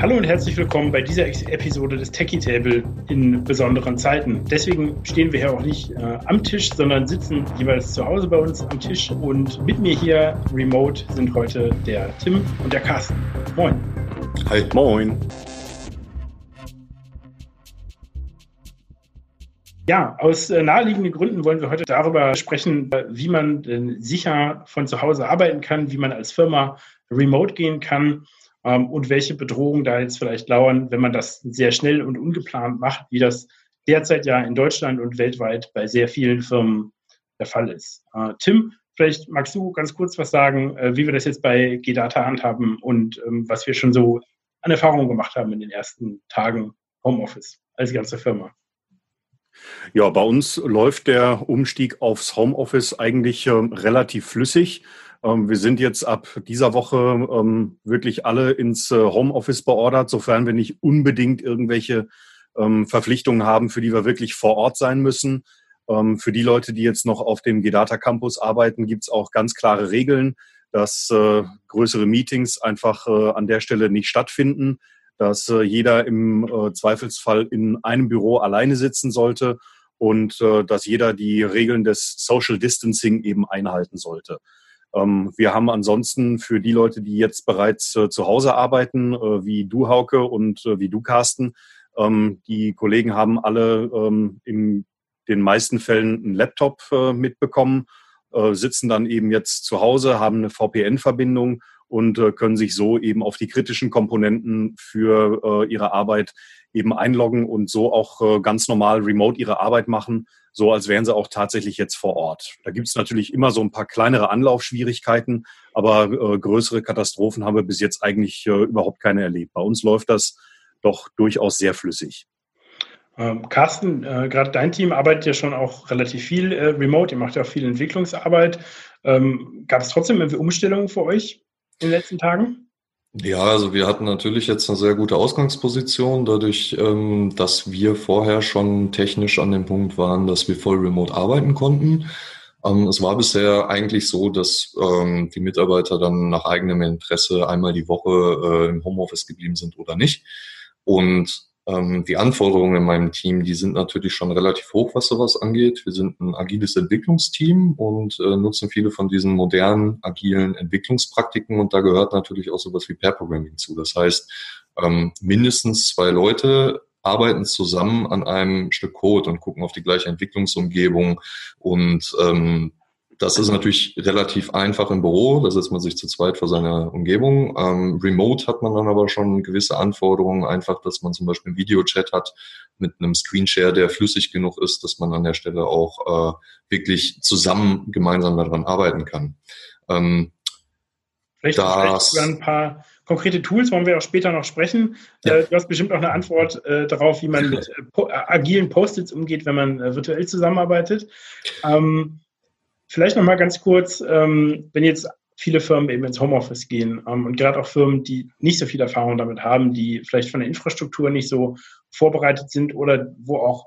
Hallo und herzlich willkommen bei dieser Episode des Techie Table in besonderen Zeiten. Deswegen stehen wir hier auch nicht äh, am Tisch, sondern sitzen jeweils zu Hause bei uns am Tisch. Und mit mir hier remote sind heute der Tim und der Carsten. Moin. Hi. Moin. Ja, aus äh, naheliegenden Gründen wollen wir heute darüber sprechen, wie man sicher von zu Hause arbeiten kann, wie man als Firma remote gehen kann ähm, und welche Bedrohungen da jetzt vielleicht lauern, wenn man das sehr schnell und ungeplant macht, wie das derzeit ja in Deutschland und weltweit bei sehr vielen Firmen der Fall ist. Äh, Tim, vielleicht magst du ganz kurz was sagen, äh, wie wir das jetzt bei GData handhaben und ähm, was wir schon so an Erfahrungen gemacht haben in den ersten Tagen Homeoffice als ganze Firma. Ja, bei uns läuft der Umstieg aufs Homeoffice eigentlich äh, relativ flüssig. Ähm, wir sind jetzt ab dieser Woche ähm, wirklich alle ins äh, Homeoffice beordert, sofern wir nicht unbedingt irgendwelche ähm, Verpflichtungen haben, für die wir wirklich vor Ort sein müssen. Für die Leute, die jetzt noch auf dem Gedata Campus arbeiten, gibt es auch ganz klare Regeln, dass äh, größere Meetings einfach äh, an der Stelle nicht stattfinden, dass jeder im Zweifelsfall in einem Büro alleine sitzen sollte und dass jeder die Regeln des Social Distancing eben einhalten sollte. Ähm, wir haben ansonsten für die Leute, die jetzt bereits äh, zu Hause arbeiten, äh, wie du, Hauke, und äh, wie du, Carsten, ähm, die Kollegen haben alle ähm, in den meisten Fällen einen Laptop mitbekommen, sitzen dann eben jetzt zu Hause, haben eine VPN-Verbindung und können sich so eben auf die kritischen Komponenten für ihre Arbeit eben einloggen und so auch ganz normal remote ihre Arbeit machen so als wären sie auch tatsächlich jetzt vor Ort. Da gibt es natürlich immer so ein paar kleinere Anlaufschwierigkeiten, aber äh, größere Katastrophen haben wir bis jetzt eigentlich äh, überhaupt keine erlebt. Bei uns läuft das doch durchaus sehr flüssig. Ähm, Carsten, äh, gerade dein Team arbeitet ja schon auch relativ viel äh, remote, ihr macht ja auch viel Entwicklungsarbeit. Ähm, Gab es trotzdem irgendwie Umstellungen für euch in den letzten Tagen? Ja, also wir hatten natürlich jetzt eine sehr gute Ausgangsposition, dadurch, ähm, dass wir vorher schon technisch an dem Punkt waren, dass wir voll remote arbeiten konnten. Ähm, es war bisher eigentlich so, dass ähm, die Mitarbeiter dann nach eigenem Interesse einmal die Woche äh, im Homeoffice geblieben sind oder nicht. Und ähm, die Anforderungen in meinem Team, die sind natürlich schon relativ hoch, was sowas angeht. Wir sind ein agiles Entwicklungsteam und äh, nutzen viele von diesen modernen, agilen Entwicklungspraktiken und da gehört natürlich auch sowas wie Pair Programming zu. Das heißt, ähm, mindestens zwei Leute arbeiten zusammen an einem Stück Code und gucken auf die gleiche Entwicklungsumgebung und ähm, das ist natürlich relativ einfach im Büro, da setzt man sich zu zweit vor seiner Umgebung. Ähm, remote hat man dann aber schon gewisse Anforderungen, einfach, dass man zum Beispiel einen Videochat hat mit einem Screenshare, der flüssig genug ist, dass man an der Stelle auch äh, wirklich zusammen gemeinsam daran arbeiten kann. Ähm, vielleicht, das, vielleicht ein paar konkrete Tools wollen wir auch später noch sprechen. Ja. Äh, du hast bestimmt auch eine Antwort äh, darauf, wie man mit äh, agilen Post-its umgeht, wenn man äh, virtuell zusammenarbeitet. Ähm, Vielleicht noch mal ganz kurz, ähm, wenn jetzt viele Firmen eben ins Homeoffice gehen ähm, und gerade auch Firmen, die nicht so viel Erfahrung damit haben, die vielleicht von der Infrastruktur nicht so vorbereitet sind oder wo auch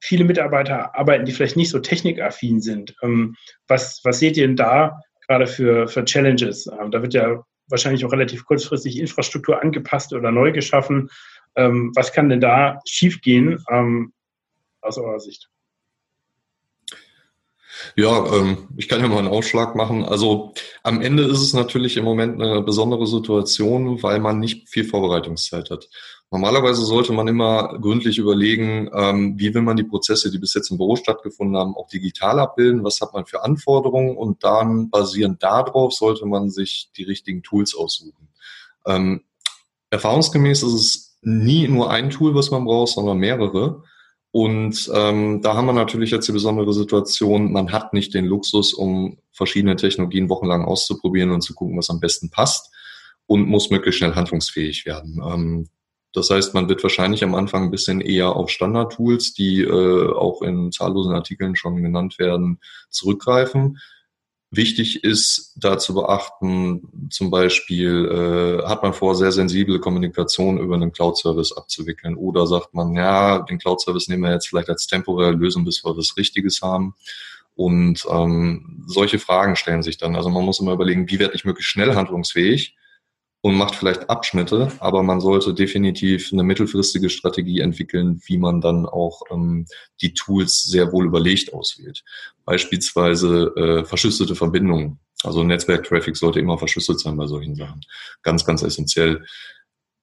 viele Mitarbeiter arbeiten, die vielleicht nicht so technikaffin sind. Ähm, was, was seht ihr denn da gerade für, für Challenges? Ähm, da wird ja wahrscheinlich auch relativ kurzfristig Infrastruktur angepasst oder neu geschaffen. Ähm, was kann denn da schiefgehen ähm, aus eurer Sicht? Ja, ähm, ich kann ja mal einen Ausschlag machen. Also am Ende ist es natürlich im Moment eine besondere Situation, weil man nicht viel Vorbereitungszeit hat. Normalerweise sollte man immer gründlich überlegen, ähm, wie will man die Prozesse, die bis jetzt im Büro stattgefunden haben, auch digital abbilden, was hat man für Anforderungen und dann basierend darauf sollte man sich die richtigen Tools aussuchen. Ähm, erfahrungsgemäß ist es nie nur ein Tool, was man braucht, sondern mehrere. Und ähm, da haben wir natürlich jetzt die besondere Situation, man hat nicht den Luxus, um verschiedene Technologien wochenlang auszuprobieren und zu gucken, was am besten passt und muss möglichst schnell handlungsfähig werden. Ähm, das heißt, man wird wahrscheinlich am Anfang ein bisschen eher auf Standard-Tools, die äh, auch in zahllosen Artikeln schon genannt werden, zurückgreifen. Wichtig ist da zu beachten, zum Beispiel äh, hat man vor, sehr sensible Kommunikation über einen Cloud-Service abzuwickeln oder sagt man, ja, den Cloud-Service nehmen wir jetzt vielleicht als temporäre Lösung, bis wir was Richtiges haben. Und ähm, solche Fragen stellen sich dann. Also man muss immer überlegen, wie werde ich möglichst schnell handlungsfähig und macht vielleicht Abschnitte, aber man sollte definitiv eine mittelfristige Strategie entwickeln, wie man dann auch ähm, die Tools sehr wohl überlegt auswählt. Beispielsweise äh, verschlüsselte Verbindungen. Also Netzwerktraffic sollte immer verschlüsselt sein bei solchen Sachen. Ganz, ganz essentiell.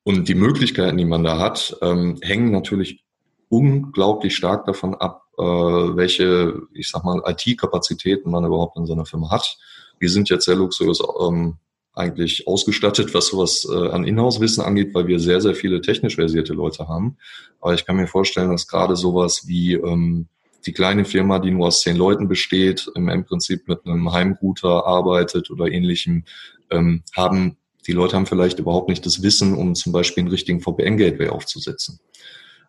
Und die Möglichkeiten, die man da hat, ähm, hängen natürlich unglaublich stark davon ab, äh, welche, ich sag mal, IT-Kapazitäten man überhaupt in seiner Firma hat. Wir sind jetzt sehr luxuriös ähm, eigentlich ausgestattet, was sowas äh, an Inhouse-Wissen angeht, weil wir sehr, sehr viele technisch versierte Leute haben. Aber ich kann mir vorstellen, dass gerade sowas wie ähm, die kleine Firma, die nur aus zehn Leuten besteht, im, Prinzip mit einem Heimrouter arbeitet oder ähnlichem, ähm, haben die Leute haben vielleicht überhaupt nicht das Wissen, um zum Beispiel einen richtigen VPN-Gateway aufzusetzen.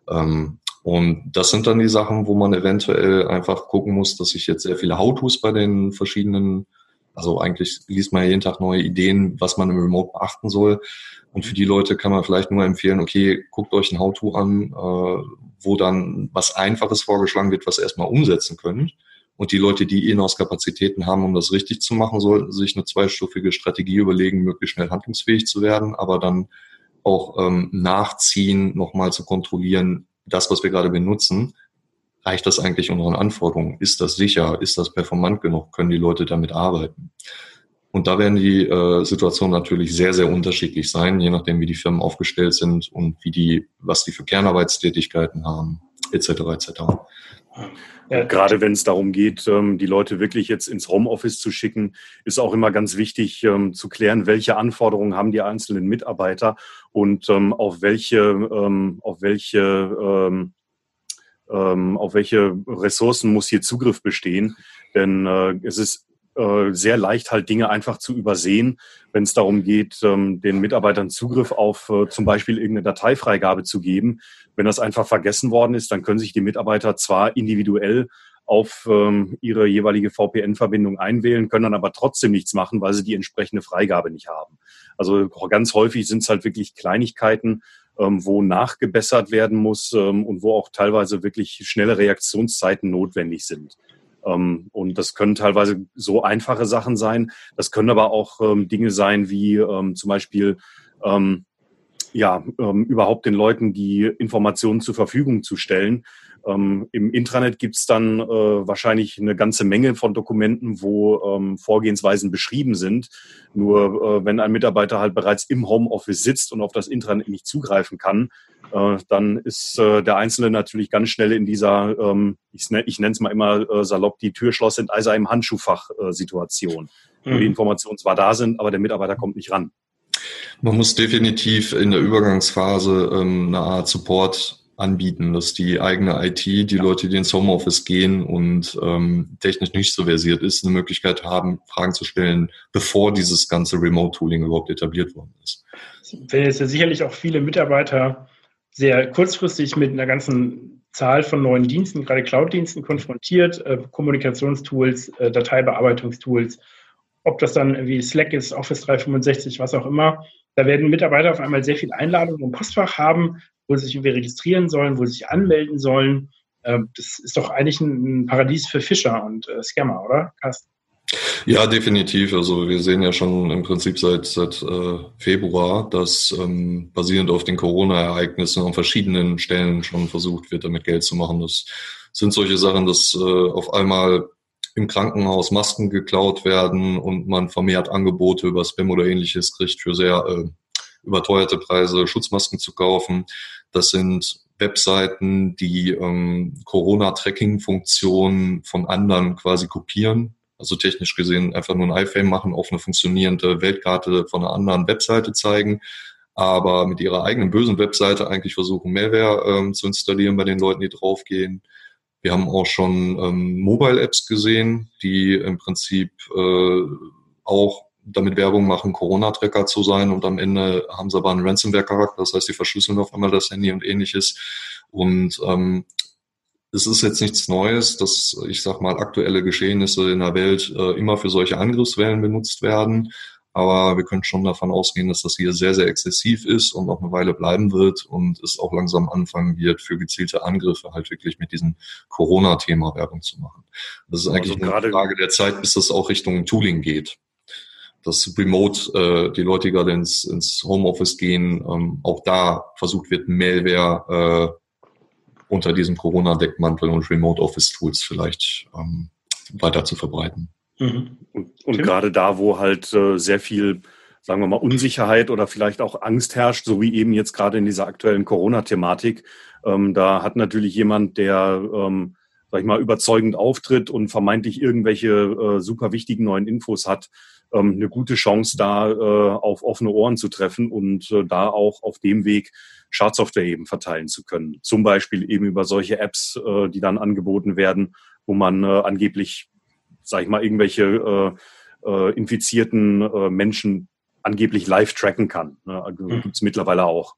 Ähm, und das sind dann die Sachen, wo man eventuell einfach gucken muss, dass ich jetzt sehr viele How-Tos bei den verschiedenen also eigentlich liest man ja jeden Tag neue Ideen, was man im Remote beachten soll. Und für die Leute kann man vielleicht nur empfehlen, okay, guckt euch ein How-To an, äh, wo dann was Einfaches vorgeschlagen wird, was erstmal umsetzen könnt. Und die Leute, die Inhouse-Kapazitäten haben, um das richtig zu machen, sollten sich eine zweistufige Strategie überlegen, möglichst schnell handlungsfähig zu werden, aber dann auch ähm, nachziehen, nochmal zu kontrollieren, das, was wir gerade benutzen, reicht das eigentlich unseren Anforderungen? Ist das sicher? Ist das performant genug? Können die Leute damit arbeiten? Und da werden die äh, Situationen natürlich sehr, sehr unterschiedlich sein, je nachdem, wie die Firmen aufgestellt sind und wie die, was die für Kernarbeitstätigkeiten haben, etc. etc. Ja, gerade wenn es darum geht, ähm, die Leute wirklich jetzt ins Homeoffice zu schicken, ist auch immer ganz wichtig ähm, zu klären, welche Anforderungen haben die einzelnen Mitarbeiter und ähm, auf welche, auf welche auf welche Ressourcen muss hier Zugriff bestehen. Denn äh, es ist äh, sehr leicht, halt Dinge einfach zu übersehen, wenn es darum geht, ähm, den Mitarbeitern Zugriff auf äh, zum Beispiel irgendeine Dateifreigabe zu geben. Wenn das einfach vergessen worden ist, dann können sich die Mitarbeiter zwar individuell auf ähm, ihre jeweilige VPN-Verbindung einwählen, können dann aber trotzdem nichts machen, weil sie die entsprechende Freigabe nicht haben. Also ganz häufig sind es halt wirklich Kleinigkeiten, ähm, wo nachgebessert werden muss ähm, und wo auch teilweise wirklich schnelle Reaktionszeiten notwendig sind. Ähm, und das können teilweise so einfache Sachen sein. Das können aber auch ähm, Dinge sein wie ähm, zum Beispiel ja, überhaupt den Leuten die Informationen zur Verfügung zu stellen. Ähm, Im Intranet gibt es dann äh, wahrscheinlich eine ganze Menge von Dokumenten, wo ähm, Vorgehensweisen beschrieben sind. Nur äh, wenn ein Mitarbeiter halt bereits im Homeoffice sitzt und auf das Intranet nicht zugreifen kann, äh, dann ist äh, der Einzelne natürlich ganz schnell in dieser, ähm, ich, ich nenne es mal immer äh, salopp, die Türschloss sind also im Handschuhfach-Situation, mhm. wo die. Informationen zwar da sind, aber der Mitarbeiter kommt nicht ran. Man muss definitiv in der Übergangsphase ähm, eine Art Support anbieten, dass die eigene IT, die ja. Leute, die ins Homeoffice gehen und ähm, technisch nicht so versiert ist, eine Möglichkeit haben, Fragen zu stellen, bevor dieses ganze Remote-Tooling überhaupt etabliert worden ist. Wenn jetzt ja sicherlich auch viele Mitarbeiter sehr kurzfristig mit einer ganzen Zahl von neuen Diensten, gerade Cloud-Diensten konfrontiert, äh, Kommunikationstools, äh, Dateibearbeitungstools, ob das dann wie Slack ist, Office 365, was auch immer. Da werden Mitarbeiter auf einmal sehr viel Einladungen im Postfach haben, wo sie sich irgendwie registrieren sollen, wo sie sich anmelden sollen. Ähm, das ist doch eigentlich ein Paradies für Fischer und äh, Scammer, oder, Carsten? Ja, definitiv. Also wir sehen ja schon im Prinzip seit, seit äh, Februar, dass ähm, basierend auf den Corona-Ereignissen an verschiedenen Stellen schon versucht wird, damit Geld zu machen. Das sind solche Sachen, dass äh, auf einmal im Krankenhaus Masken geklaut werden und man vermehrt Angebote über Spam oder ähnliches kriegt für sehr äh, überteuerte Preise Schutzmasken zu kaufen. Das sind Webseiten, die ähm, Corona-Tracking-Funktionen von anderen quasi kopieren. Also technisch gesehen einfach nur ein iFrame machen, auf eine funktionierende Weltkarte von einer anderen Webseite zeigen, aber mit ihrer eigenen bösen Webseite eigentlich versuchen, Mehrwert ähm, zu installieren bei den Leuten, die draufgehen. Wir haben auch schon ähm, Mobile-Apps gesehen, die im Prinzip äh, auch damit Werbung machen, Corona-Tracker zu sein und am Ende haben sie aber einen Ransomware-Charakter, das heißt, sie verschlüsseln auf einmal das Handy und ähnliches. Und ähm, es ist jetzt nichts Neues, dass ich sag mal aktuelle Geschehnisse in der Welt äh, immer für solche Angriffswellen benutzt werden. Aber wir können schon davon ausgehen, dass das hier sehr, sehr exzessiv ist und noch eine Weile bleiben wird und es auch langsam anfangen wird, für gezielte Angriffe halt wirklich mit diesem Corona-Thema Werbung zu machen. Das ist eigentlich also eine Frage der Zeit, bis das auch Richtung Tooling geht dass remote äh, die Leute gerade ins, ins Homeoffice gehen, ähm, auch da versucht wird, Malware äh, unter diesem Corona-Deckmantel und Remote-Office-Tools vielleicht ähm, weiter zu verbreiten. Mhm. Und, und gerade da, wo halt äh, sehr viel, sagen wir mal, Unsicherheit oder vielleicht auch Angst herrscht, so wie eben jetzt gerade in dieser aktuellen Corona-Thematik, ähm, da hat natürlich jemand, der, ähm, sag ich mal, überzeugend auftritt und vermeintlich irgendwelche äh, super wichtigen neuen Infos hat, ähm, eine gute Chance, da äh, auf offene Ohren zu treffen und äh, da auch auf dem Weg Schadsoftware eben verteilen zu können. Zum Beispiel eben über solche Apps, äh, die dann angeboten werden, wo man äh, angeblich sage ich mal, irgendwelche äh, äh, infizierten äh, Menschen angeblich live tracken kann. Ne? Also mhm. gibt es mittlerweile auch.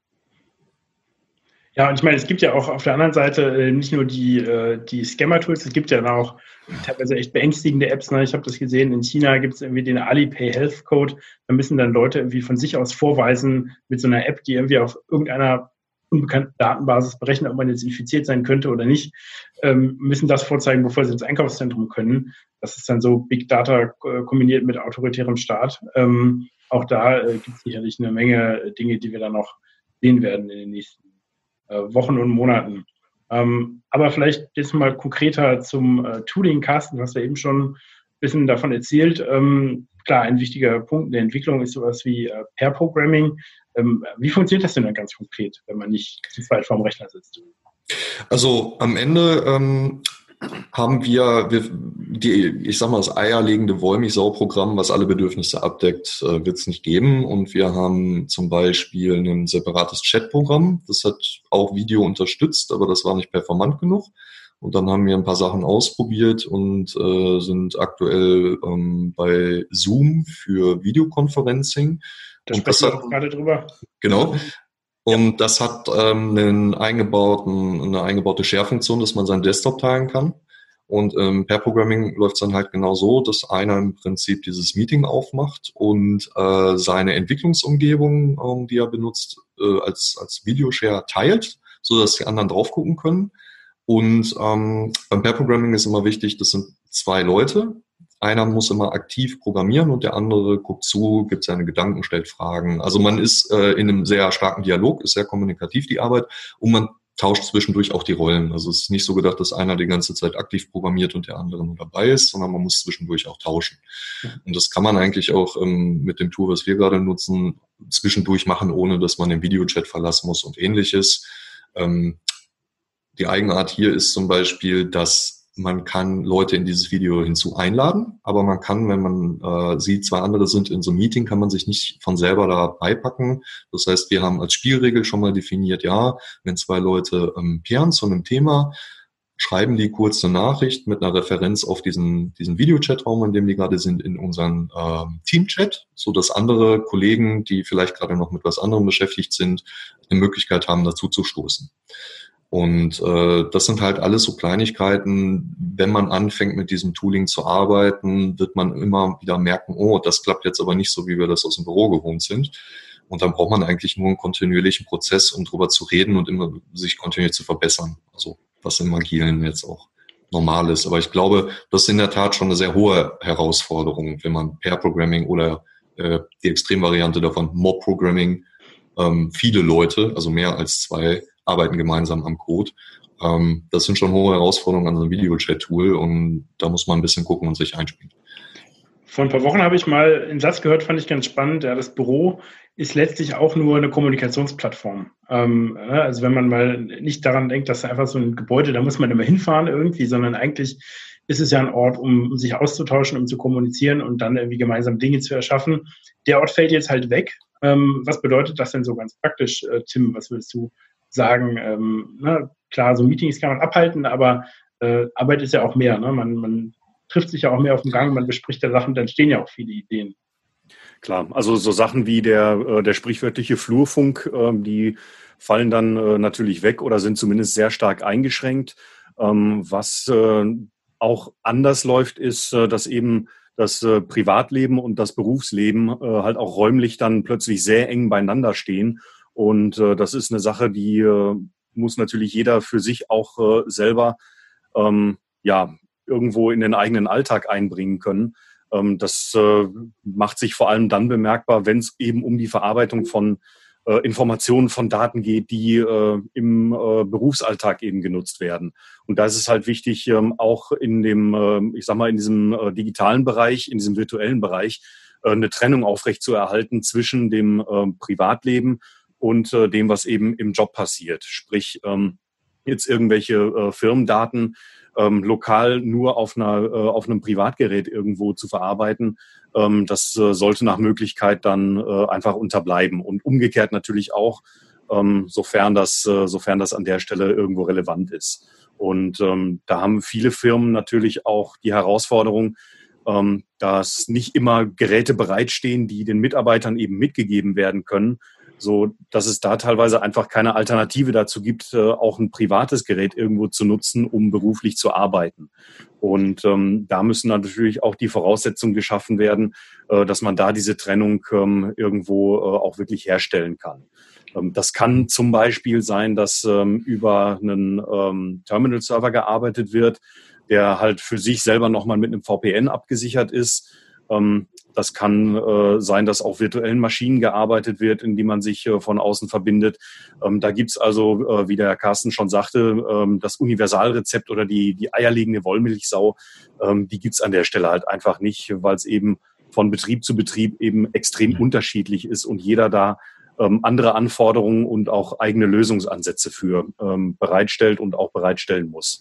Ja, und ich meine, es gibt ja auch auf der anderen Seite äh, nicht nur die, äh, die Scammer-Tools, es gibt ja auch teilweise echt beängstigende Apps. Ne? Ich habe das gesehen, in China gibt es irgendwie den Alipay Health Code. Da müssen dann Leute irgendwie von sich aus vorweisen mit so einer App, die irgendwie auf irgendeiner unbekannten Datenbasis berechnen, ob man jetzt infiziert sein könnte oder nicht, ähm, müssen das vorzeigen, bevor sie ins Einkaufszentrum können. Das ist dann so Big Data äh, kombiniert mit autoritärem Staat. Ähm, auch da äh, gibt es sicherlich eine Menge Dinge, die wir dann noch sehen werden in den nächsten Wochen und Monaten. Ähm, aber vielleicht jetzt mal konkreter zum äh, Tooling, Carsten, du hast ja eben schon ein bisschen davon erzählt. Ähm, klar, ein wichtiger Punkt in der Entwicklung ist sowas wie äh, Pair Programming. Ähm, wie funktioniert das denn dann ganz konkret, wenn man nicht zu zweit vorm Rechner sitzt? Also am Ende ähm, haben wir, wir, die, ich sag mal, das eierlegende Wollmilchsau-Programm, was alle Bedürfnisse abdeckt, äh, wird es nicht geben. Und wir haben zum Beispiel ein separates Chat-Programm. Das hat auch Video unterstützt, aber das war nicht performant genug. Und dann haben wir ein paar Sachen ausprobiert und äh, sind aktuell ähm, bei Zoom für Videoconferencing. Da sprechen wir gerade drüber. Genau. Und das hat ähm, einen eingebauten, eine eingebaute Share-Funktion, dass man seinen Desktop teilen kann. Und ähm, per Programming läuft es dann halt genau so, dass einer im Prinzip dieses Meeting aufmacht und äh, seine Entwicklungsumgebung, ähm, die er benutzt, äh, als, als Videoshare teilt, so dass die anderen drauf gucken können. Und ähm, beim Pair Programming ist immer wichtig, das sind zwei Leute, einer muss immer aktiv programmieren und der andere guckt zu, gibt seine Gedanken, stellt Fragen. Also man ist äh, in einem sehr starken Dialog, ist sehr kommunikativ die Arbeit und man tauscht zwischendurch auch die Rollen. Also es ist nicht so gedacht, dass einer die ganze Zeit aktiv programmiert und der andere nur dabei ist, sondern man muss zwischendurch auch tauschen. Und das kann man eigentlich auch ähm, mit dem Tool, was wir gerade nutzen, zwischendurch machen, ohne dass man den Videochat verlassen muss und ähnliches. Ähm, die Eigenart hier ist zum Beispiel, dass man kann Leute in dieses Video hinzu einladen, aber man kann, wenn man äh, sieht, zwei andere sind in so einem Meeting, kann man sich nicht von selber da beipacken. Das heißt, wir haben als Spielregel schon mal definiert, ja, wenn zwei Leute ähm, pairen zu einem Thema, schreiben die kurze Nachricht mit einer Referenz auf diesen, diesen Videochatraum, in dem die gerade sind, in unseren äh, Teamchat, so dass andere Kollegen, die vielleicht gerade noch mit was anderem beschäftigt sind, eine Möglichkeit haben, dazu zu stoßen. Und äh, das sind halt alles so Kleinigkeiten. Wenn man anfängt mit diesem Tooling zu arbeiten, wird man immer wieder merken, oh, das klappt jetzt aber nicht so, wie wir das aus dem Büro gewohnt sind. Und dann braucht man eigentlich nur einen kontinuierlichen Prozess, um drüber zu reden und immer sich kontinuierlich zu verbessern. Also was im Agilen jetzt auch normal ist. Aber ich glaube, das ist in der Tat schon eine sehr hohe Herausforderung, wenn man Pair Programming oder äh, die Extremvariante davon Mob Programming ähm, viele Leute, also mehr als zwei, arbeiten gemeinsam am Code. Ähm, das sind schon hohe Herausforderungen an so einem Videochat-Tool und da muss man ein bisschen gucken und sich einspielen. Vor ein paar Wochen habe ich mal einen Satz gehört, fand ich ganz spannend. Ja, das Büro ist letztlich auch nur eine Kommunikationsplattform. Ähm, also wenn man mal nicht daran denkt, dass einfach so ein Gebäude, da muss man immer hinfahren irgendwie, sondern eigentlich ist es ja ein Ort, um sich auszutauschen, um zu kommunizieren und dann irgendwie gemeinsam Dinge zu erschaffen. Der Ort fällt jetzt halt weg. Ähm, was bedeutet das denn so ganz praktisch, äh, Tim? Was würdest du sagen, ähm, ne, klar, so Meetings kann man abhalten, aber äh, Arbeit ist ja auch mehr. Ne? Man, man trifft sich ja auch mehr auf dem Gang, man bespricht ja Sachen, dann stehen ja auch viele Ideen. Klar, also so Sachen wie der, äh, der sprichwörtliche Flurfunk, äh, die fallen dann äh, natürlich weg oder sind zumindest sehr stark eingeschränkt. Ähm, was äh, auch anders läuft, ist, dass eben das Privatleben und das Berufsleben halt auch räumlich dann plötzlich sehr eng beieinander stehen und äh, das ist eine Sache, die äh, muss natürlich jeder für sich auch äh, selber ähm, ja irgendwo in den eigenen Alltag einbringen können. Ähm, das äh, macht sich vor allem dann bemerkbar, wenn es eben um die Verarbeitung von äh, Informationen von Daten geht, die äh, im äh, Berufsalltag eben genutzt werden. Und da ist es halt wichtig, ähm, auch in dem, äh, ich sag mal, in diesem äh, digitalen Bereich, in diesem virtuellen Bereich, äh, eine Trennung aufrechtzuerhalten zwischen dem äh, Privatleben und äh, dem, was eben im Job passiert. Sprich, ähm, jetzt irgendwelche äh, Firmendaten ähm, lokal nur auf, einer, äh, auf einem Privatgerät irgendwo zu verarbeiten, ähm, das äh, sollte nach Möglichkeit dann äh, einfach unterbleiben. Und umgekehrt natürlich auch, ähm, sofern, das, äh, sofern das an der Stelle irgendwo relevant ist. Und ähm, da haben viele Firmen natürlich auch die Herausforderung, ähm, dass nicht immer Geräte bereitstehen, die den Mitarbeitern eben mitgegeben werden können, so dass es da teilweise einfach keine Alternative dazu gibt, äh, auch ein privates Gerät irgendwo zu nutzen, um beruflich zu arbeiten. Und ähm, da müssen natürlich auch die Voraussetzungen geschaffen werden, äh, dass man da diese Trennung ähm, irgendwo äh, auch wirklich herstellen kann. Ähm, das kann zum Beispiel sein, dass ähm, über einen ähm, Terminal-Server gearbeitet wird, der halt für sich selber nochmal mit einem VPN abgesichert ist. Ähm, das kann äh, sein, dass auch virtuellen Maschinen gearbeitet wird, in die man sich äh, von außen verbindet. Ähm, da gibt's also, äh, wie der Herr Carsten schon sagte, ähm, das Universalrezept oder die, die eierlegende Wollmilchsau, ähm, die gibt's an der Stelle halt einfach nicht, weil es eben von Betrieb zu Betrieb eben extrem mhm. unterschiedlich ist und jeder da ähm, andere Anforderungen und auch eigene Lösungsansätze für ähm, bereitstellt und auch bereitstellen muss.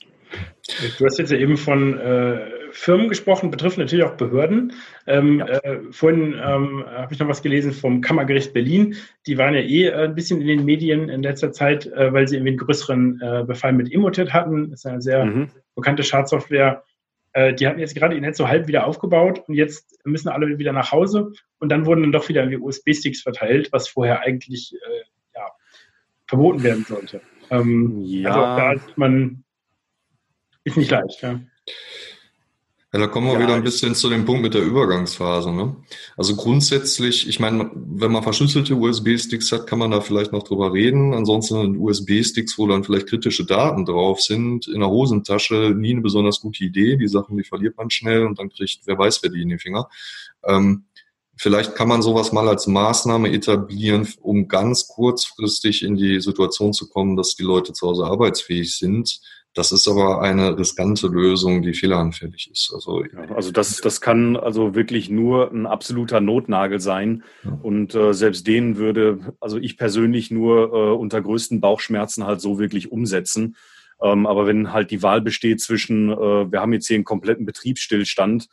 Du hast jetzt ja eben von äh, Firmen gesprochen, betrifft natürlich auch Behörden. Ähm, ja. äh, vorhin ähm, habe ich noch was gelesen vom Kammergericht Berlin. Die waren ja eh äh, ein bisschen in den Medien in letzter Zeit, äh, weil sie irgendwie einen größeren äh, Befall mit Emotet hatten. Das ist eine sehr mhm. bekannte Schadsoftware. Äh, die hatten jetzt gerade ihr Netz so halb wieder aufgebaut und jetzt müssen alle wieder nach Hause und dann wurden dann doch wieder USB-Sticks verteilt, was vorher eigentlich ja, verboten werden sollte. Ähm, ja. Also da ist man ist nicht leicht, ja. Ja, da kommen wir ja, wieder ein bisschen zu dem Punkt mit der Übergangsphase. Ne? Also grundsätzlich, ich meine, wenn man verschlüsselte USB-Sticks hat, kann man da vielleicht noch drüber reden. Ansonsten USB-Sticks, wo dann vielleicht kritische Daten drauf sind, in der Hosentasche nie eine besonders gute Idee. Die Sachen, die verliert man schnell und dann kriegt, wer weiß, wer die in den Finger. Ähm, vielleicht kann man sowas mal als Maßnahme etablieren, um ganz kurzfristig in die Situation zu kommen, dass die Leute zu Hause arbeitsfähig sind das ist aber eine riskante Lösung, die fehleranfällig ist. Also, ja, also das, das kann also wirklich nur ein absoluter Notnagel sein. Ja. Und äh, selbst den würde, also ich persönlich nur äh, unter größten Bauchschmerzen halt so wirklich umsetzen. Ähm, aber wenn halt die Wahl besteht zwischen, äh, wir haben jetzt hier einen kompletten Betriebsstillstand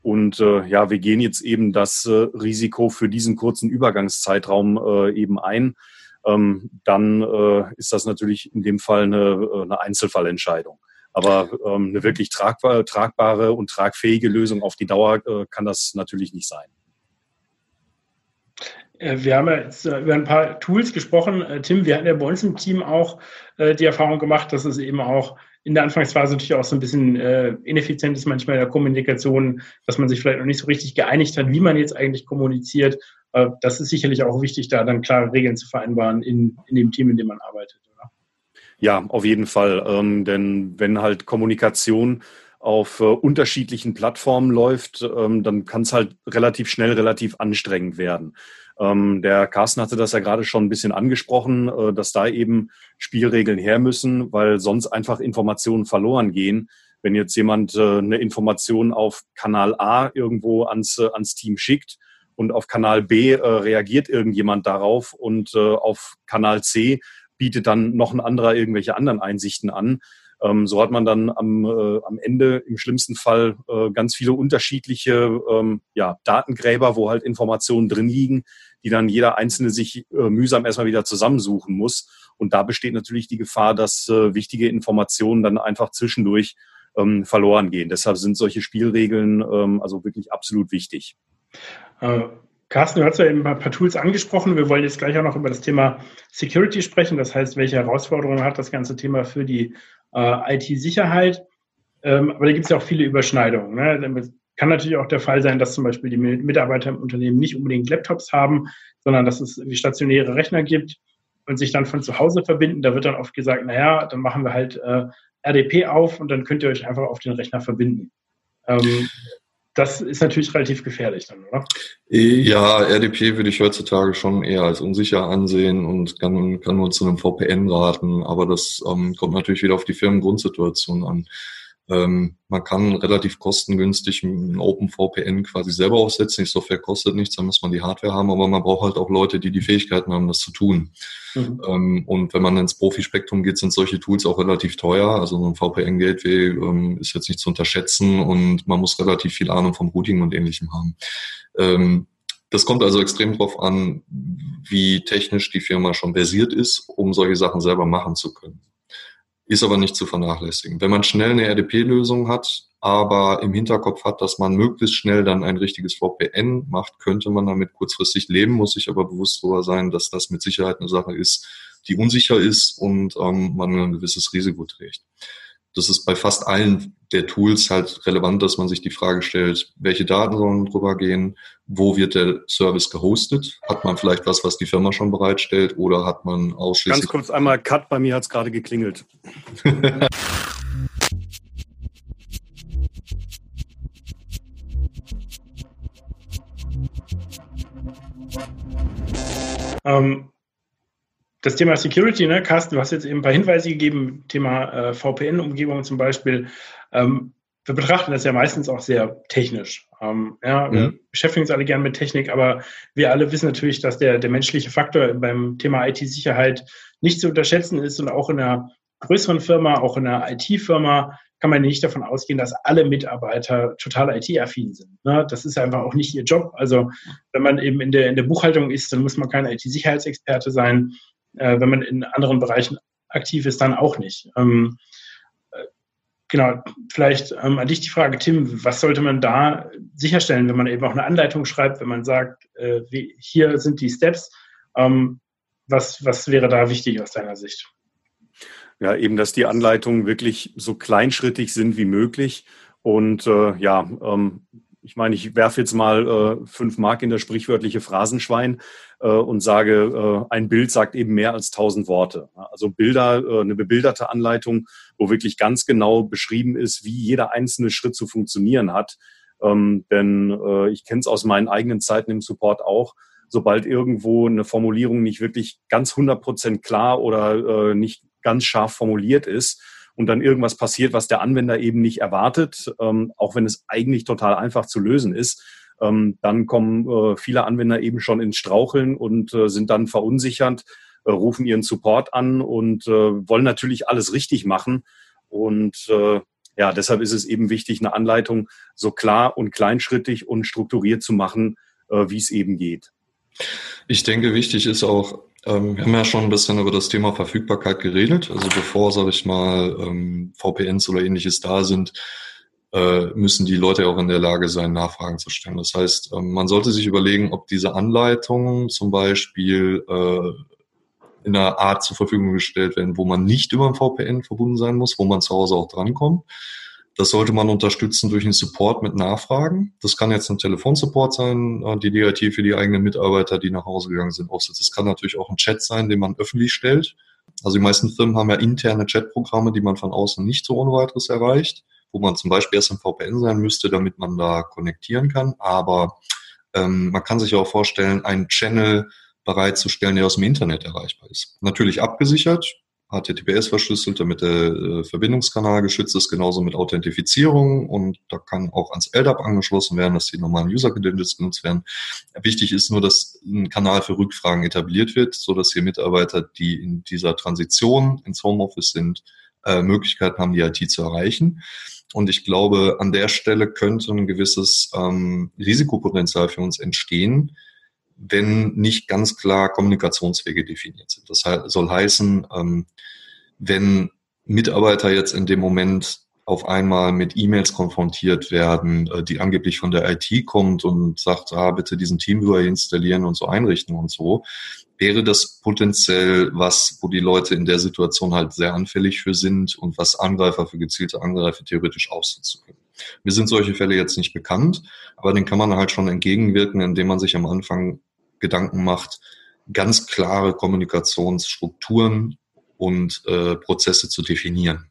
und äh, ja, wir gehen jetzt eben das äh, Risiko für diesen kurzen Übergangszeitraum äh, eben ein, dann äh, ist das natürlich in dem Fall eine, äh, eine Einzelfallentscheidung. Aber ähm, eine wirklich tragbare, tragbare und tragfähige Lösung auf die Dauer äh, kann das natürlich nicht sein. Äh, wir haben jetzt über ein paar Tools gesprochen. Tim, wir hatten ja bei uns im Team auch die Erfahrung gemacht, dass es eben auch in der Anfangsphase natürlich auch so ein bisschen ineffizient ist manchmal in der Kommunikation, dass man sich vielleicht noch nicht so richtig geeinigt hat, wie man jetzt eigentlich kommuniziert das ist sicherlich auch wichtig, da dann klare Regeln zu vereinbaren in, in dem Team, in dem man arbeitet. Oder? Ja, auf jeden Fall. Ähm, denn wenn halt Kommunikation auf äh, unterschiedlichen Plattformen läuft, ähm, dann kann es halt relativ schnell relativ anstrengend werden. Ähm, der Carsten hatte das ja gerade schon ein bisschen angesprochen, äh, dass da eben Spielregeln her müssen, weil sonst einfach Informationen verloren gehen. Wenn jetzt jemand äh, eine Information auf Kanal A irgendwo ans, äh, ans Team schickt, und auf Kanal B äh, reagiert irgendjemand darauf und äh, auf Kanal C bietet dann noch ein anderer irgendwelche anderen Einsichten an. Ähm, so hat man dann am, äh, am Ende im schlimmsten Fall äh, ganz viele unterschiedliche ähm, ja, Datengräber, wo halt Informationen drin liegen, die dann jeder Einzelne sich äh, mühsam erstmal wieder zusammensuchen muss. Und da besteht natürlich die Gefahr, dass äh, wichtige Informationen dann einfach zwischendurch ähm, verloren gehen. Deshalb sind solche Spielregeln ähm, also wirklich absolut wichtig. Äh, Carsten, du hast ja eben ein paar Tools angesprochen. Wir wollen jetzt gleich auch noch über das Thema Security sprechen. Das heißt, welche Herausforderungen hat das ganze Thema für die äh, IT-Sicherheit? Ähm, aber da gibt es ja auch viele Überschneidungen. Ne? Kann natürlich auch der Fall sein, dass zum Beispiel die Mitarbeiter im Unternehmen nicht unbedingt Laptops haben, sondern dass es stationäre Rechner gibt und sich dann von zu Hause verbinden. Da wird dann oft gesagt, naja, dann machen wir halt äh, RDP auf und dann könnt ihr euch einfach auf den Rechner verbinden. Ähm, das ist natürlich relativ gefährlich dann, oder? Ja, RDP würde ich heutzutage schon eher als unsicher ansehen und kann, kann nur zu einem VPN raten, aber das ähm, kommt natürlich wieder auf die Firmengrundsituation an. Ähm, man kann relativ kostengünstig ein OpenVPN quasi selber aufsetzen. Die Software kostet nichts, dann muss man die Hardware haben, aber man braucht halt auch Leute, die die Fähigkeiten haben, das zu tun. Mhm. Ähm, und wenn man ins Profispektrum geht, sind solche Tools auch relativ teuer. Also so ein VPN-Gateway ähm, ist jetzt nicht zu unterschätzen und man muss relativ viel Ahnung vom Routing und ähnlichem haben. Ähm, das kommt also extrem drauf an, wie technisch die Firma schon versiert ist, um solche Sachen selber machen zu können ist aber nicht zu vernachlässigen. Wenn man schnell eine RDP-Lösung hat, aber im Hinterkopf hat, dass man möglichst schnell dann ein richtiges VPN macht, könnte man damit kurzfristig leben, muss sich aber bewusst darüber sein, dass das mit Sicherheit eine Sache ist, die unsicher ist und ähm, man ein gewisses Risiko trägt das ist bei fast allen der Tools halt relevant, dass man sich die Frage stellt, welche Daten sollen drüber gehen, wo wird der Service gehostet? Hat man vielleicht was, was die Firma schon bereitstellt oder hat man ausschließlich... Ganz kurz einmal Cut, bei mir hat es gerade geklingelt. ähm, das Thema Security, ne, Carsten, du hast jetzt eben ein paar Hinweise gegeben, Thema äh, VPN-Umgebung zum Beispiel. Ähm, wir betrachten das ja meistens auch sehr technisch. Ähm, ja, wir mhm. beschäftigen uns alle gern mit Technik, aber wir alle wissen natürlich, dass der, der menschliche Faktor beim Thema IT-Sicherheit nicht zu unterschätzen ist und auch in einer größeren Firma, auch in einer IT-Firma kann man nicht davon ausgehen, dass alle Mitarbeiter total IT-affin sind. Ne? Das ist einfach auch nicht ihr Job. Also wenn man eben in der, in der Buchhaltung ist, dann muss man kein IT-Sicherheitsexperte sein äh, wenn man in anderen Bereichen aktiv ist, dann auch nicht. Ähm, äh, genau, vielleicht ähm, an dich die Frage, Tim, was sollte man da sicherstellen, wenn man eben auch eine Anleitung schreibt, wenn man sagt, äh, wie, hier sind die Steps, ähm, was, was wäre da wichtig aus deiner Sicht? Ja, eben, dass die Anleitungen wirklich so kleinschrittig sind wie möglich und äh, ja, ähm, ich meine, ich werfe jetzt mal äh, fünf Mark in das sprichwörtliche Phrasenschwein äh, und sage, äh, ein Bild sagt eben mehr als tausend Worte. Also Bilder, äh, eine bebilderte Anleitung, wo wirklich ganz genau beschrieben ist, wie jeder einzelne Schritt zu funktionieren hat. Ähm, denn äh, ich kenne es aus meinen eigenen Zeiten im Support auch. Sobald irgendwo eine Formulierung nicht wirklich ganz 100 Prozent klar oder äh, nicht ganz scharf formuliert ist, und dann irgendwas passiert, was der Anwender eben nicht erwartet, ähm, auch wenn es eigentlich total einfach zu lösen ist, ähm, dann kommen äh, viele Anwender eben schon ins Straucheln und äh, sind dann verunsichernd, äh, rufen ihren Support an und äh, wollen natürlich alles richtig machen. Und äh, ja, deshalb ist es eben wichtig, eine Anleitung so klar und kleinschrittig und strukturiert zu machen, äh, wie es eben geht. Ich denke, wichtig ist auch, ähm, wir haben ja schon ein bisschen über das Thema Verfügbarkeit geredet. Also bevor, sage ich mal, ähm, VPNs oder ähnliches da sind, müssen die Leute auch in der Lage sein, Nachfragen zu stellen. Das heißt, ähm, man sollte sich überlegen, ob diese Anleitungen zum Beispiel äh, in einer Art zur Verfügung gestellt werden, wo man nicht über ein VPN verbunden sein muss, wo man zu Hause auch drankommt. Das sollte man unterstützen durch einen Support mit Nachfragen. Das kann jetzt ein Telefonsupport sein, äh, die DIT für die eigenen Mitarbeiter, die nach Hause gegangen sind, aufsetzt. Das kann natürlich auch ein Chat sein, den man öffentlich stellt. Also die meisten Firmen haben ja interne Chatprogramme, die man von außen nicht so ohne weiteres erreicht, wo man zum Beispiel erst im VPN sein müsste, damit man da konnektieren kann. Aber ähm, man kann sich auch vorstellen, einen Channel bereitzustellen, der aus dem Internet erreichbar ist. Natürlich abgesichert, HTTPS verschlüsselt, damit der äh, Verbindungskanal geschützt ist, genauso mit Authentifizierung und da kann auch ans LDAP angeschlossen werden, dass die normalen User Credentials genutzt werden. Wichtig ist nur, dass ein Kanal für Rückfragen etabliert wird, so dass hier Mitarbeiter, die in dieser Transition ins Homeoffice sind, äh, Möglichkeiten haben, die IT zu erreichen. Und ich glaube, an der Stelle könnte ein gewisses ähm, Risikopotenzial für uns entstehen, wenn nicht ganz klar Kommunikationswege definiert sind. Das soll heißen, ähm, wenn Mitarbeiter jetzt in dem Moment auf einmal mit E-Mails konfrontiert werden, äh, die angeblich von der IT kommt und sagt, ah, bitte diesen Teamviewer installieren und so einrichten und so, wäre das potenziell was, wo die Leute in der Situation halt sehr anfällig für sind und was Angreifer für gezielte Angreifer theoretisch ausnutzen können. Mir sind solche Fälle jetzt nicht bekannt, aber den kann man halt schon entgegenwirken, indem man sich am Anfang Gedanken macht, ganz klare Kommunikationsstrukturen und äh, Prozesse zu definieren.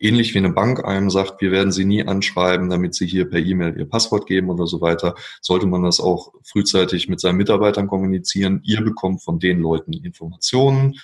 Ähnlich wie eine Bank einem sagt, wir werden Sie nie anschreiben, damit Sie hier per E-Mail Ihr Passwort geben oder so weiter, sollte man das auch frühzeitig mit seinen Mitarbeitern kommunizieren. Ihr bekommt von den Leuten Informationen.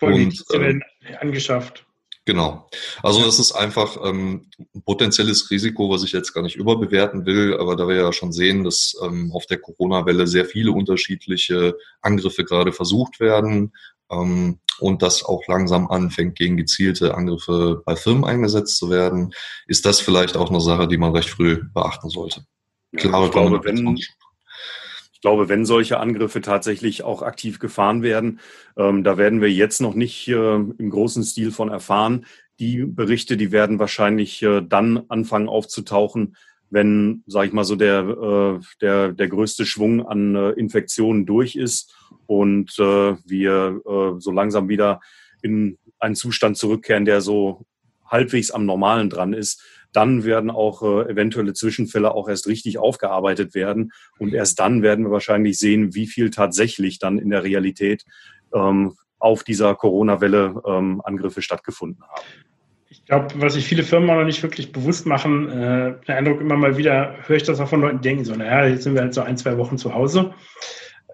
und, äh, angeschafft. Genau. Also es ist einfach ähm, ein potenzielles Risiko, was ich jetzt gar nicht überbewerten will, aber da wir ja schon sehen, dass ähm, auf der Corona-Welle sehr viele unterschiedliche Angriffe gerade versucht werden ähm, und das auch langsam anfängt, gegen gezielte Angriffe bei Firmen eingesetzt zu werden, ist das vielleicht auch eine Sache, die man recht früh beachten sollte. Klare ich glaube, wenn, glaube, wenn solche Angriffe tatsächlich auch aktiv gefahren werden, ähm, da werden wir jetzt noch nicht äh, im großen Stil von erfahren. Die Berichte, die werden wahrscheinlich äh, dann anfangen aufzutauchen, wenn, sage ich mal so, der, äh, der, der größte Schwung an äh, Infektionen durch ist und äh, wir äh, so langsam wieder in einen Zustand zurückkehren, der so halbwegs am Normalen dran ist, dann werden auch äh, eventuelle Zwischenfälle auch erst richtig aufgearbeitet werden. Und erst dann werden wir wahrscheinlich sehen, wie viel tatsächlich dann in der Realität ähm, auf dieser Corona-Welle ähm, Angriffe stattgefunden haben. Ich glaube, was sich viele Firmen auch noch nicht wirklich bewusst machen, äh, der Eindruck immer mal wieder, höre ich das auch von Leuten, die denken so, naja, jetzt sind wir halt so ein, zwei Wochen zu Hause.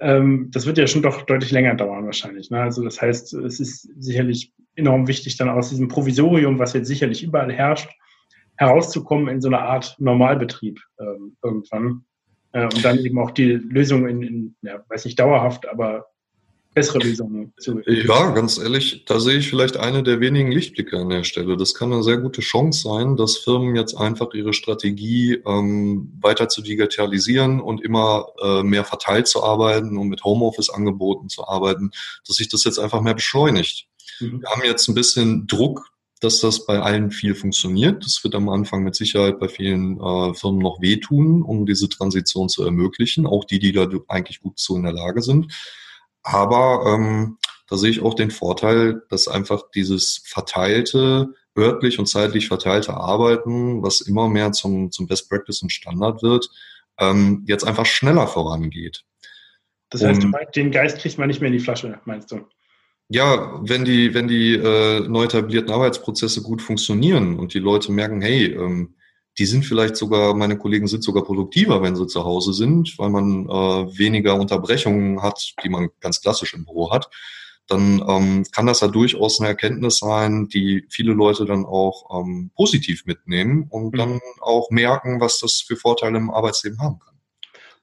Ähm, das wird ja schon doch deutlich länger dauern wahrscheinlich. Ne? Also das heißt, es ist sicherlich enorm wichtig, dann aus diesem Provisorium, was jetzt sicherlich überall herrscht, herauszukommen in so eine Art Normalbetrieb ähm, irgendwann. Äh, und dann eben auch die Lösung in, in, ja, weiß nicht dauerhaft, aber bessere Lösungen zu. Ja, ganz ehrlich, da sehe ich vielleicht eine der wenigen Lichtblicke an der Stelle. Das kann eine sehr gute Chance sein, dass Firmen jetzt einfach ihre Strategie ähm, weiter zu digitalisieren und immer äh, mehr verteilt zu arbeiten und mit Homeoffice-Angeboten zu arbeiten, dass sich das jetzt einfach mehr beschleunigt. Mhm. Wir haben jetzt ein bisschen Druck dass das bei allen viel funktioniert. Das wird am Anfang mit Sicherheit bei vielen äh, Firmen noch wehtun, um diese Transition zu ermöglichen, auch die, die da eigentlich gut zu in der Lage sind. Aber ähm, da sehe ich auch den Vorteil, dass einfach dieses verteilte, örtlich und zeitlich verteilte Arbeiten, was immer mehr zum, zum Best Practice und Standard wird, ähm, jetzt einfach schneller vorangeht. Das heißt, und, den Geist kriegt man nicht mehr in die Flasche, meinst du? ja, wenn die, wenn die äh, neu etablierten Arbeitsprozesse gut funktionieren und die Leute merken, hey, ähm, die sind vielleicht sogar, meine Kollegen sind sogar produktiver, wenn sie zu Hause sind, weil man äh, weniger Unterbrechungen hat, die man ganz klassisch im Büro hat, dann ähm, kann das ja durchaus eine Erkenntnis sein, die viele Leute dann auch ähm, positiv mitnehmen und mhm. dann auch merken, was das für Vorteile im Arbeitsleben haben kann.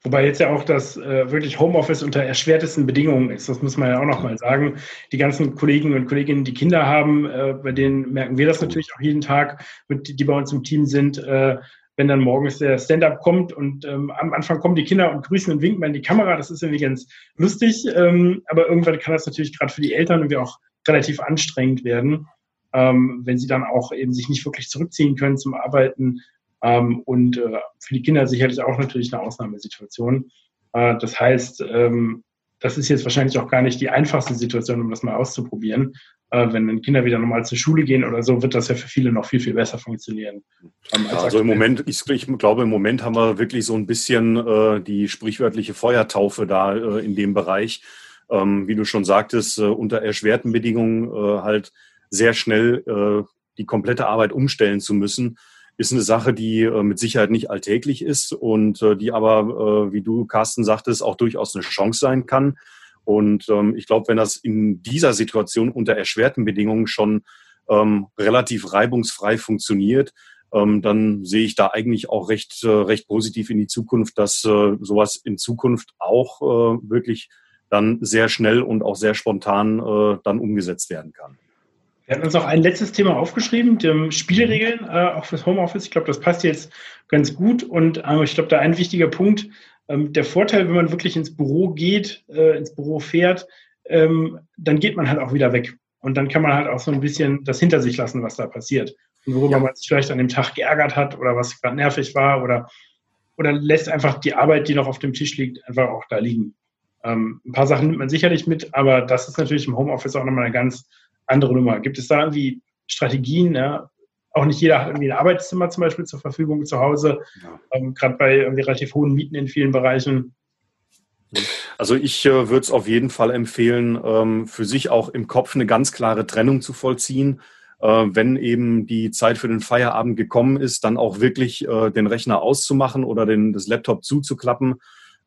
Wobei jetzt ja auch das äh, wirklich Homeoffice unter erschwertesten Bedingungen ist. Das muss man ja auch nochmal sagen. Die ganzen Kollegen und Kolleginnen, die Kinder haben, äh, bei denen merken wir das natürlich auch jeden Tag, mit, die bei uns im Team sind. Äh, wenn dann morgens der Stand-up kommt und ähm, am Anfang kommen die Kinder und grüßen und winken mal in die Kamera, das ist irgendwie ganz lustig. Ähm, aber irgendwann kann das natürlich gerade für die Eltern irgendwie auch relativ anstrengend werden, ähm, wenn sie dann auch eben sich nicht wirklich zurückziehen können zum Arbeiten ähm, und äh, für die Kinder sicherlich auch natürlich eine Ausnahmesituation. Äh, das heißt, ähm, das ist jetzt wahrscheinlich auch gar nicht die einfachste Situation, um das mal auszuprobieren. Äh, wenn dann Kinder wieder nochmal zur Schule gehen oder so, wird das ja für viele noch viel, viel besser funktionieren. Ähm, ja, also im Moment, ich, ich, glaube, im Moment haben wir wirklich so ein bisschen äh, die sprichwörtliche Feuertaufe da äh, in dem Bereich. Ähm, wie du schon sagtest, äh, unter erschwerten Bedingungen halt sehr schnell die komplette Arbeit umstellen zu müssen ist eine Sache, die äh, mit Sicherheit nicht alltäglich ist und äh, die aber, äh, wie du, Carsten, sagtest, auch durchaus eine Chance sein kann. Und ähm, ich glaube, wenn das in dieser Situation unter erschwerten Bedingungen schon ähm, relativ reibungsfrei funktioniert, ähm, dann sehe ich da eigentlich auch recht, äh, recht positiv in die Zukunft, dass äh, sowas in Zukunft auch äh, wirklich dann sehr schnell und auch sehr spontan äh, dann umgesetzt werden kann. Wir hatten uns noch ein letztes Thema aufgeschrieben, die Spielregeln, äh, auch fürs Homeoffice. Ich glaube, das passt jetzt ganz gut. Und äh, ich glaube, da ein wichtiger Punkt, ähm, der Vorteil, wenn man wirklich ins Büro geht, äh, ins Büro fährt, ähm, dann geht man halt auch wieder weg. Und dann kann man halt auch so ein bisschen das hinter sich lassen, was da passiert. Und worüber ja. man sich vielleicht an dem Tag geärgert hat oder was gerade nervig war oder, oder lässt einfach die Arbeit, die noch auf dem Tisch liegt, einfach auch da liegen. Ähm, ein paar Sachen nimmt man sicherlich mit, aber das ist natürlich im Homeoffice auch nochmal eine ganz andere Nummer. Gibt es da irgendwie Strategien? Ja? Auch nicht jeder hat irgendwie ein Arbeitszimmer zum Beispiel zur Verfügung zu Hause, ja. ähm, gerade bei irgendwie relativ hohen Mieten in vielen Bereichen. Also ich äh, würde es auf jeden Fall empfehlen, ähm, für sich auch im Kopf eine ganz klare Trennung zu vollziehen. äh, wenn eben die Zeit für den Feierabend gekommen ist, dann auch wirklich äh, den Rechner auszumachen oder den, das Laptop zuzuklappen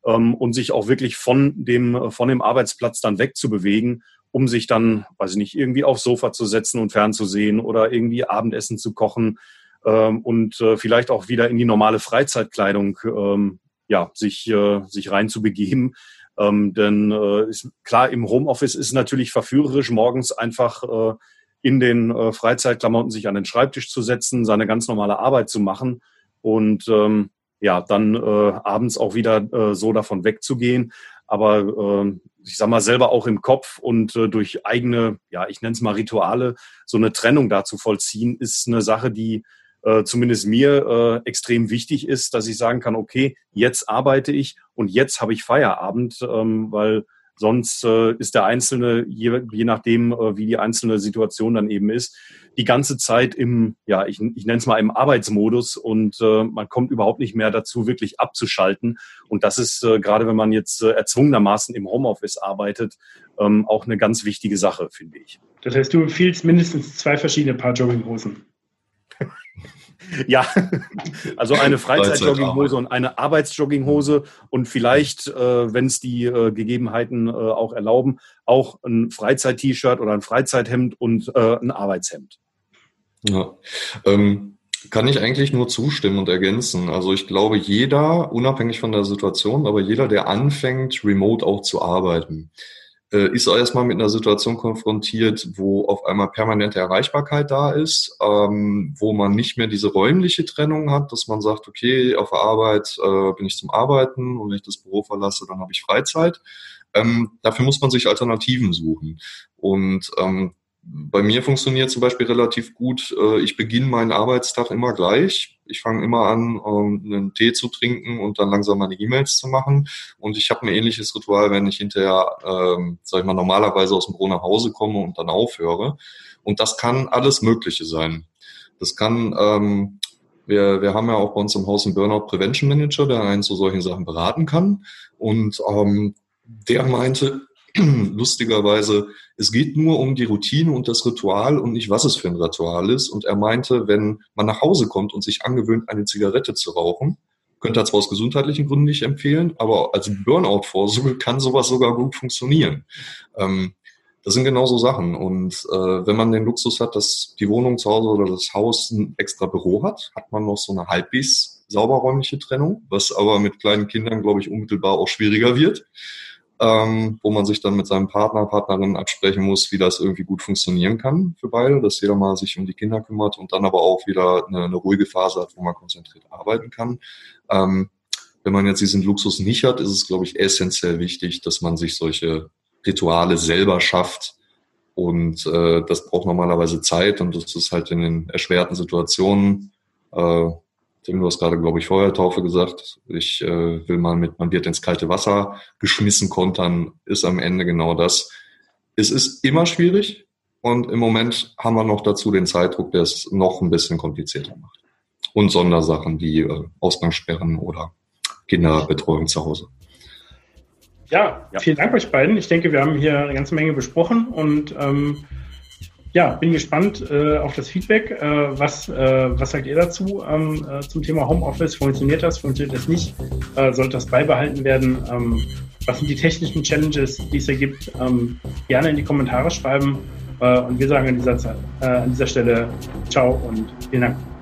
ähm, und sich auch wirklich von dem, von dem Arbeitsplatz dann wegzubewegen, um sich dann, weiß ich nicht, irgendwie aufs Sofa zu setzen und fernzusehen oder irgendwie Abendessen zu kochen ähm, und äh, vielleicht auch wieder in die normale Freizeitkleidung ähm, ja, sich, äh, sich reinzubegeben. Ähm, denn äh, ist, klar, im Homeoffice ist natürlich verführerisch, morgens einfach äh, in den äh, Freizeitklamotten sich an den Schreibtisch zu setzen, seine ganz normale Arbeit zu machen und ähm, ja, dann äh, abends auch wieder äh, so davon wegzugehen. Aber äh, ich sag mal selber auch im Kopf und äh, durch eigene, ja, ich nenne es mal Rituale, so eine Trennung dazu vollziehen, ist eine Sache, die äh, zumindest mir äh, extrem wichtig ist, dass ich sagen kann, okay, jetzt arbeite ich und jetzt habe ich Feierabend, ähm, weil sonst äh, ist der Einzelne, je, je nachdem, äh, wie die einzelne Situation dann eben ist, die ganze Zeit im, ja, ich, ich nenne es mal im Arbeitsmodus und äh, man kommt überhaupt nicht mehr dazu, wirklich abzuschalten. Und das ist, äh, gerade wenn man jetzt äh, erzwungenermaßen im Homeoffice arbeitet, ähm, auch eine ganz wichtige Sache, finde ich. Das heißt, du empfiehlst mindestens zwei verschiedene Paar Jogginghosen. Ja, also eine Freizeitjogginghose und eine Arbeitsjogginghose und vielleicht, äh, wenn es die äh, Gegebenheiten äh, auch erlauben, auch ein Freizeit-T-Shirt oder ein Freizeithemd und äh, ein Arbeitshemd. Ja, ähm, kann ich eigentlich nur zustimmen und ergänzen. Also ich glaube, jeder, unabhängig von der Situation, aber jeder, der anfängt, remote auch zu arbeiten, ist erstmal mit einer Situation konfrontiert, wo auf einmal permanente Erreichbarkeit da ist, ähm, wo man nicht mehr diese räumliche Trennung hat, dass man sagt, okay, auf der Arbeit äh, bin ich zum Arbeiten und wenn ich das Büro verlasse, dann habe ich Freizeit. Ähm, dafür muss man sich Alternativen suchen. Und ähm, bei mir funktioniert zum Beispiel relativ gut, äh, ich beginne meinen Arbeitstag immer gleich. Ich fange immer an, ähm, einen Tee zu trinken und dann langsam meine E-Mails zu machen. Und ich habe ein ähnliches Ritual, wenn ich hinterher, ähm, sag ich mal, normalerweise aus dem Büro nach Hause komme und dann aufhöre. Und das kann alles Mögliche sein. Das kann, ähm, wir, wir haben ja auch bei uns im Haus einen Burnout Prevention Manager, der einen zu solchen Sachen beraten kann. Und ähm, der meinte, lustigerweise, es geht nur um die Routine und das Ritual und nicht, was es für ein Ritual ist. Und er meinte, wenn man nach Hause kommt und sich angewöhnt, eine Zigarette zu rauchen, könnte er zwar aus gesundheitlichen Gründen nicht empfehlen, aber als Burnout-Vorsorge kann sowas sogar gut funktionieren. Ähm, das sind genau so Sachen. Und äh, wenn man den Luxus hat, dass die Wohnung zu Hause oder das Haus ein extra Büro hat, hat man noch so eine halbwegs sauberräumliche Trennung, was aber mit kleinen Kindern, glaube ich, unmittelbar auch schwieriger wird ähm, wo man sich dann mit seinem Partner, Partnerin absprechen muss, wie das irgendwie gut funktionieren kann für beide, dass jeder mal sich um die Kinder kümmert und dann aber auch wieder eine, eine ruhige Phase hat, wo man konzentriert arbeiten kann. Ähm, wenn man jetzt diesen Luxus nicht hat, ist es, glaube ich, essentiell wichtig, dass man sich solche Rituale selber schafft. Und äh, das braucht normalerweise Zeit und das ist halt in den erschwerten Situationen äh, Tim, du hast gerade, glaube ich, vorher Taufe gesagt. Ich äh, will mal mit, man wird ins kalte Wasser geschmissen kontern, ist am Ende genau das. Es ist immer schwierig und im Moment haben wir noch dazu den Zeitdruck, der es noch ein bisschen komplizierter macht. Und Sondersachen wie äh, Ausgangssperren oder Kinderbetreuung zu Hause. Ja, ja, vielen Dank euch beiden. Ich denke, wir haben hier eine ganze Menge besprochen und ähm, ja, bin gespannt äh, auf das Feedback. Äh, was, äh, was sagt ihr dazu ähm, äh, zum Thema Homeoffice? Funktioniert das? Funktioniert das nicht? Äh, sollte das beibehalten werden? Ähm, was sind die technischen Challenges, die es da gibt? Ähm, gerne in die Kommentare schreiben. Äh, und wir sagen an dieser, Zeit, an dieser Stelle Ciao und vielen Dank.